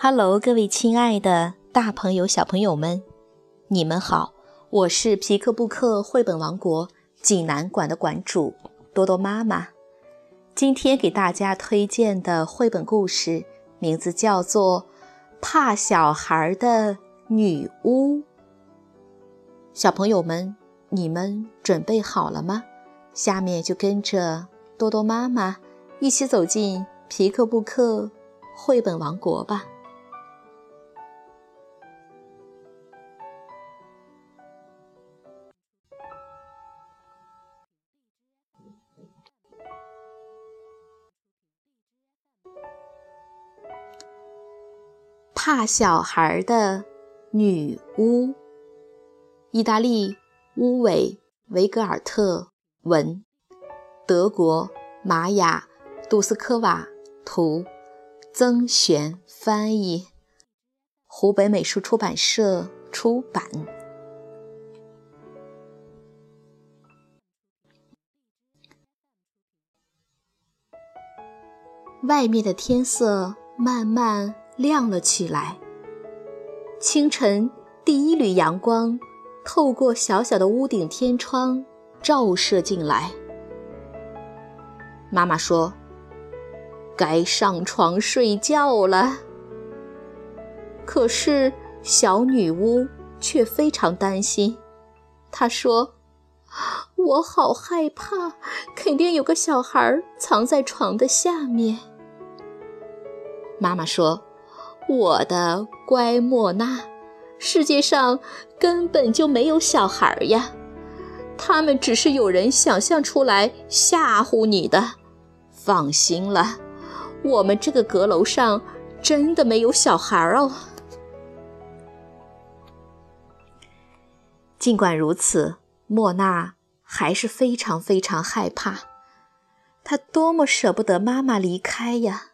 Hello，各位亲爱的大朋友、小朋友们，你们好！我是皮克布克绘本王国济南馆的馆主多多妈妈。今天给大家推荐的绘本故事名字叫做《怕小孩的女巫》。小朋友们，你们准备好了吗？下面就跟着多多妈妈一起走进皮克布克绘本王国吧。怕小孩的女巫，意大利乌韦维格尔特文，德国玛雅杜斯科瓦图，曾璇翻译，湖北美术出版社出版。外面的天色慢慢。亮了起来。清晨，第一缕阳光透过小小的屋顶天窗照射进来。妈妈说：“该上床睡觉了。”可是小女巫却非常担心。她说：“我好害怕，肯定有个小孩藏在床的下面。”妈妈说。我的乖莫娜，世界上根本就没有小孩呀，他们只是有人想象出来吓唬你的。放心了，我们这个阁楼上真的没有小孩哦。尽管如此，莫娜还是非常非常害怕，她多么舍不得妈妈离开呀！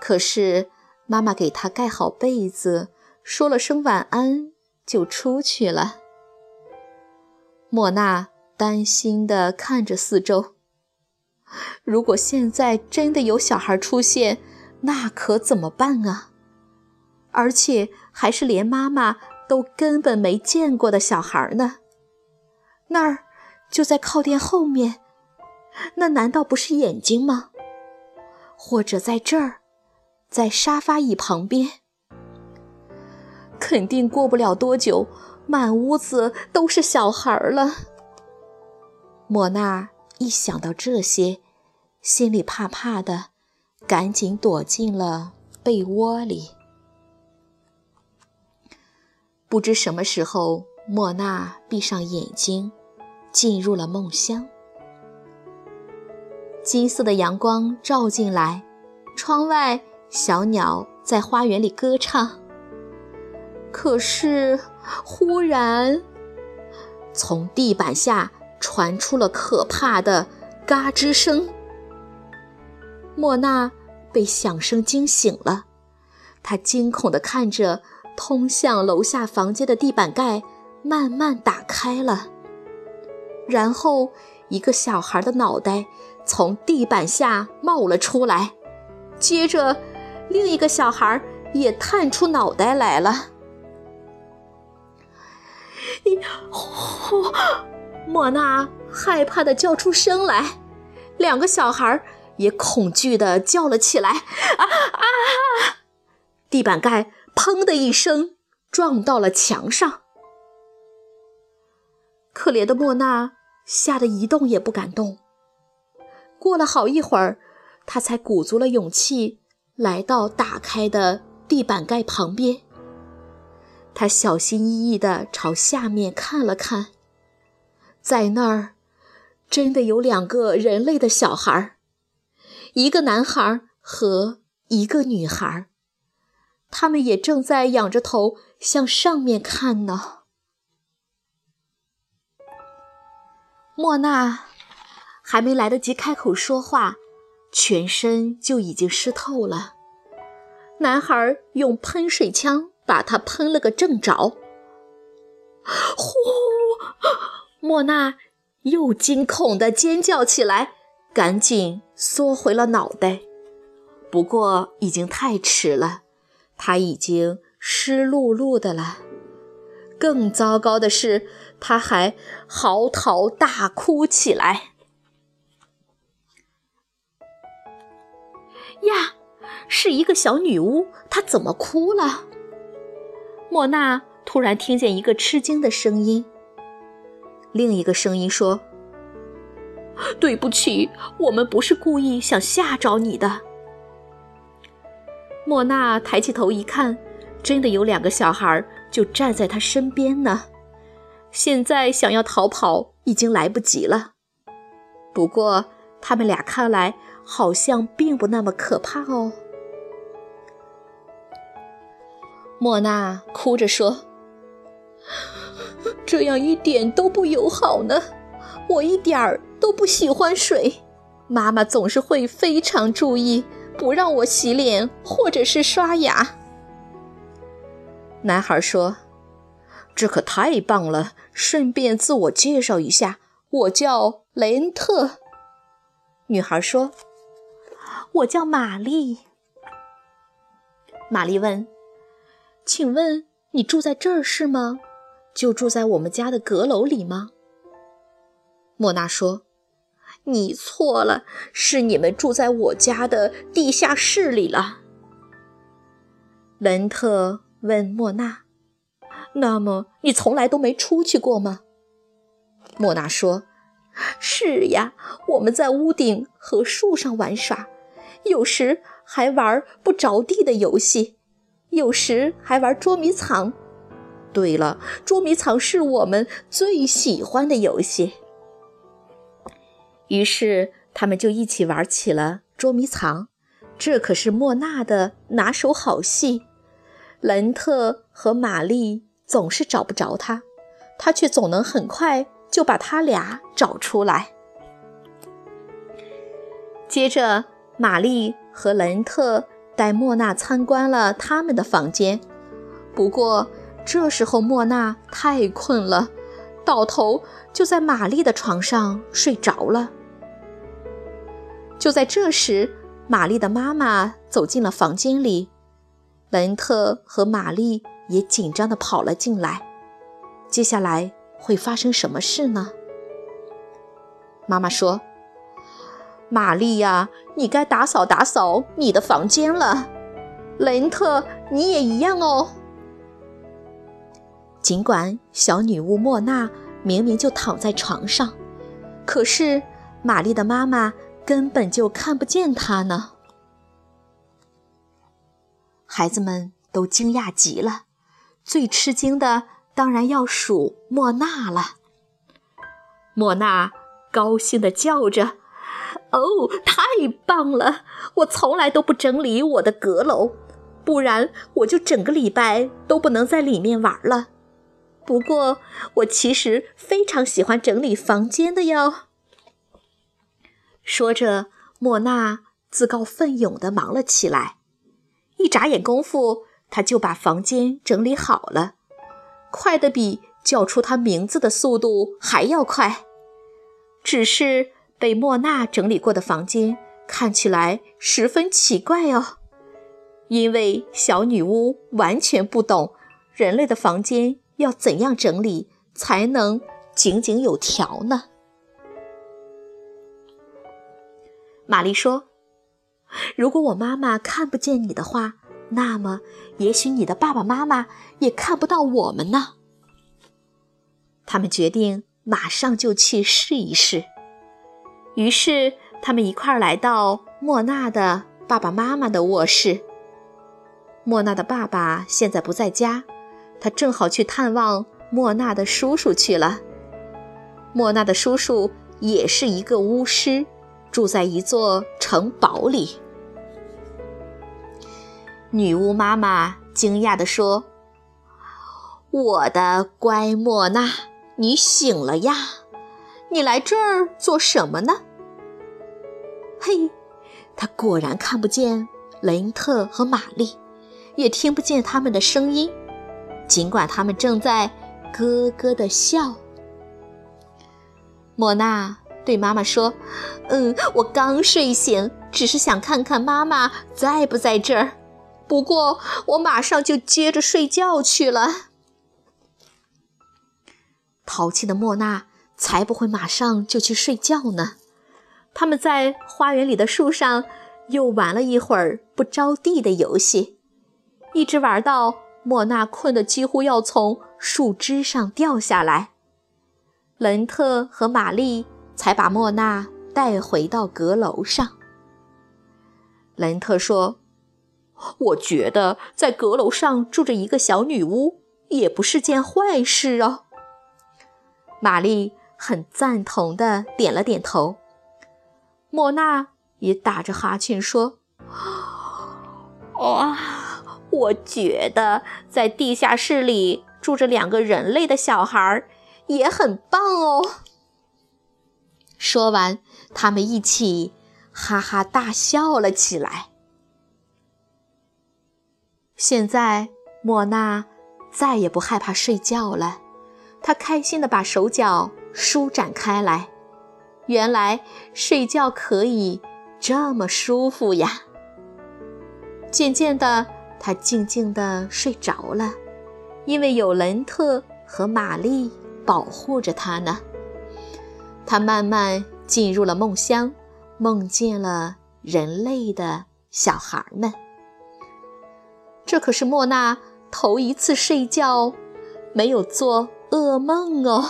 可是。妈妈给他盖好被子，说了声晚安，就出去了。莫娜担心地看着四周，如果现在真的有小孩出现，那可怎么办啊？而且还是连妈妈都根本没见过的小孩呢？那儿就在靠垫后面，那难道不是眼睛吗？或者在这儿？在沙发椅旁边，肯定过不了多久，满屋子都是小孩了。莫娜一想到这些，心里怕怕的，赶紧躲进了被窝里。不知什么时候，莫娜闭上眼睛，进入了梦乡。金色的阳光照进来，窗外。小鸟在花园里歌唱，可是忽然，从地板下传出了可怕的嘎吱声。莫娜被响声惊醒了，她惊恐地看着通向楼下房间的地板盖慢慢打开了，然后一个小孩的脑袋从地板下冒了出来，接着。另一个小孩也探出脑袋来了。呼！莫娜害怕的叫出声来，两个小孩也恐惧的叫了起来。啊啊！地板盖砰的一声撞到了墙上。可怜的莫娜吓得一动也不敢动。过了好一会儿，她才鼓足了勇气。来到打开的地板盖旁边，他小心翼翼地朝下面看了看，在那儿，真的有两个人类的小孩，一个男孩和一个女孩，他们也正在仰着头向上面看呢。莫娜还没来得及开口说话。全身就已经湿透了。男孩用喷水枪把他喷了个正着。呼！莫娜又惊恐地尖叫起来，赶紧缩回了脑袋。不过已经太迟了，他已经湿漉漉的了。更糟糕的是，他还嚎啕大哭起来。呀，是一个小女巫，她怎么哭了？莫娜突然听见一个吃惊的声音。另一个声音说：“对不起，我们不是故意想吓着你的。”莫娜抬起头一看，真的有两个小孩就站在她身边呢。现在想要逃跑已经来不及了。不过他们俩看来好像并不那么可怕哦。莫娜哭着说。这样一点都不友好呢，我一点儿都不喜欢水。妈妈总是会非常注意，不让我洗脸或者是刷牙。男孩说：“这可太棒了！顺便自我介绍一下，我叫雷恩特。”女孩说：“我叫玛丽。”玛丽问：“请问你住在这儿是吗？”就住在我们家的阁楼里吗？莫娜说：“你错了，是你们住在我家的地下室里了。”文特问莫娜：“那么你从来都没出去过吗？”莫娜说：“是呀，我们在屋顶和树上玩耍，有时还玩不着地的游戏，有时还玩捉迷藏。”对了，捉迷藏是我们最喜欢的游戏。于是他们就一起玩起了捉迷藏，这可是莫娜的拿手好戏。兰特和玛丽总是找不着他，他却总能很快就把他俩找出来。接着，玛丽和伦特带莫娜参观了他们的房间，不过。这时候，莫娜太困了，倒头就在玛丽的床上睡着了。就在这时，玛丽的妈妈走进了房间里，伦特和玛丽也紧张地跑了进来。接下来会发生什么事呢？妈妈说：“玛丽呀，你该打扫打扫你的房间了。伦特，你也一样哦。”尽管小女巫莫娜明明就躺在床上，可是玛丽的妈妈根本就看不见她呢。孩子们都惊讶极了，最吃惊的当然要数莫娜了。莫娜高兴地叫着：“哦，太棒了！我从来都不整理我的阁楼，不然我就整个礼拜都不能在里面玩了。”不过，我其实非常喜欢整理房间的哟。说着，莫娜自告奋勇地忙了起来。一眨眼功夫，她就把房间整理好了，快得比叫出她名字的速度还要快。只是被莫娜整理过的房间看起来十分奇怪哦，因为小女巫完全不懂人类的房间。要怎样整理才能井井有条呢？玛丽说：“如果我妈妈看不见你的话，那么也许你的爸爸妈妈也看不到我们呢。”他们决定马上就去试一试。于是，他们一块儿来到莫娜的爸爸妈妈的卧室。莫娜的爸爸现在不在家。他正好去探望莫娜的叔叔去了。莫娜的叔叔也是一个巫师，住在一座城堡里。女巫妈妈惊讶地说：“我的乖莫娜，你醒了呀？你来这儿做什么呢？”嘿，他果然看不见雷恩特和玛丽，也听不见他们的声音。尽管他们正在咯咯的笑，莫娜对妈妈说：“嗯，我刚睡醒，只是想看看妈妈在不在这儿。不过我马上就接着睡觉去了。淘气的莫娜才不会马上就去睡觉呢。他们在花园里的树上又玩了一会儿不着地的游戏，一直玩到莫娜困得几乎要从树枝上掉下来。伦特和玛丽才把莫娜带回到阁楼上。伦特说：“我觉得在阁楼上住着一个小女巫也不是件坏事哦。”玛丽很赞同的点了点头。莫娜也打着哈欠说：“哇，我觉得在地下室里住着两个人类的小孩也很棒哦。”说完，他们一起哈哈大笑了起来。现在，莫娜再也不害怕睡觉了，她开心的把手脚舒展开来。原来睡觉可以这么舒服呀！渐渐的，他静静地睡着了，因为有伦特和玛丽保护着他呢。他慢慢进入了梦乡，梦见了人类的小孩们。这可是莫娜头一次睡觉没有做噩梦哦。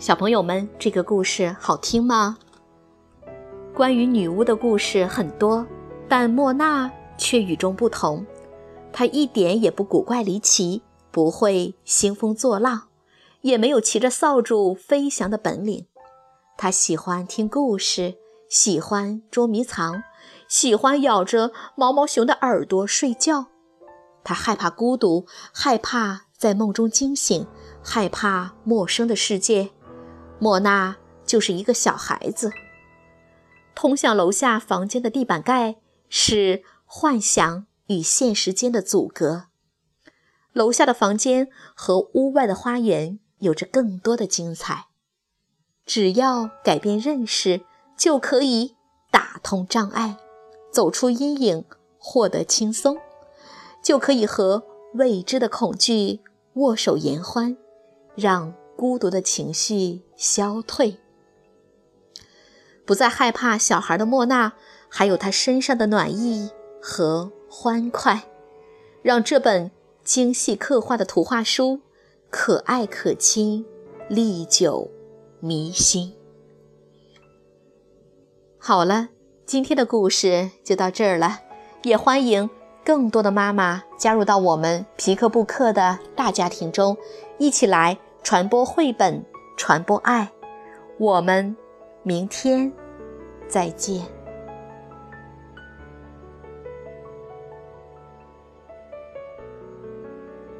小朋友们，这个故事好听吗？关于女巫的故事很多，但莫娜却与众不同。她一点也不古怪离奇，不会兴风作浪，也没有骑着扫帚飞翔的本领。她喜欢听故事，喜欢捉迷藏，喜欢咬着毛毛熊的耳朵睡觉。她害怕孤独，害怕在梦中惊醒，害怕陌生的世界。莫娜就是一个小孩子。通向楼下房间的地板盖是幻想与现实间的阻隔。楼下的房间和屋外的花园有着更多的精彩。只要改变认识，就可以打通障碍，走出阴影，获得轻松，就可以和未知的恐惧握手言欢，让。孤独的情绪消退，不再害怕小孩的莫娜，还有他身上的暖意和欢快，让这本精细刻画的图画书可爱可亲，历久弥新。好了，今天的故事就到这儿了，也欢迎更多的妈妈加入到我们皮克布克的大家庭中，一起来。传播绘本，传播爱。我们明天再见。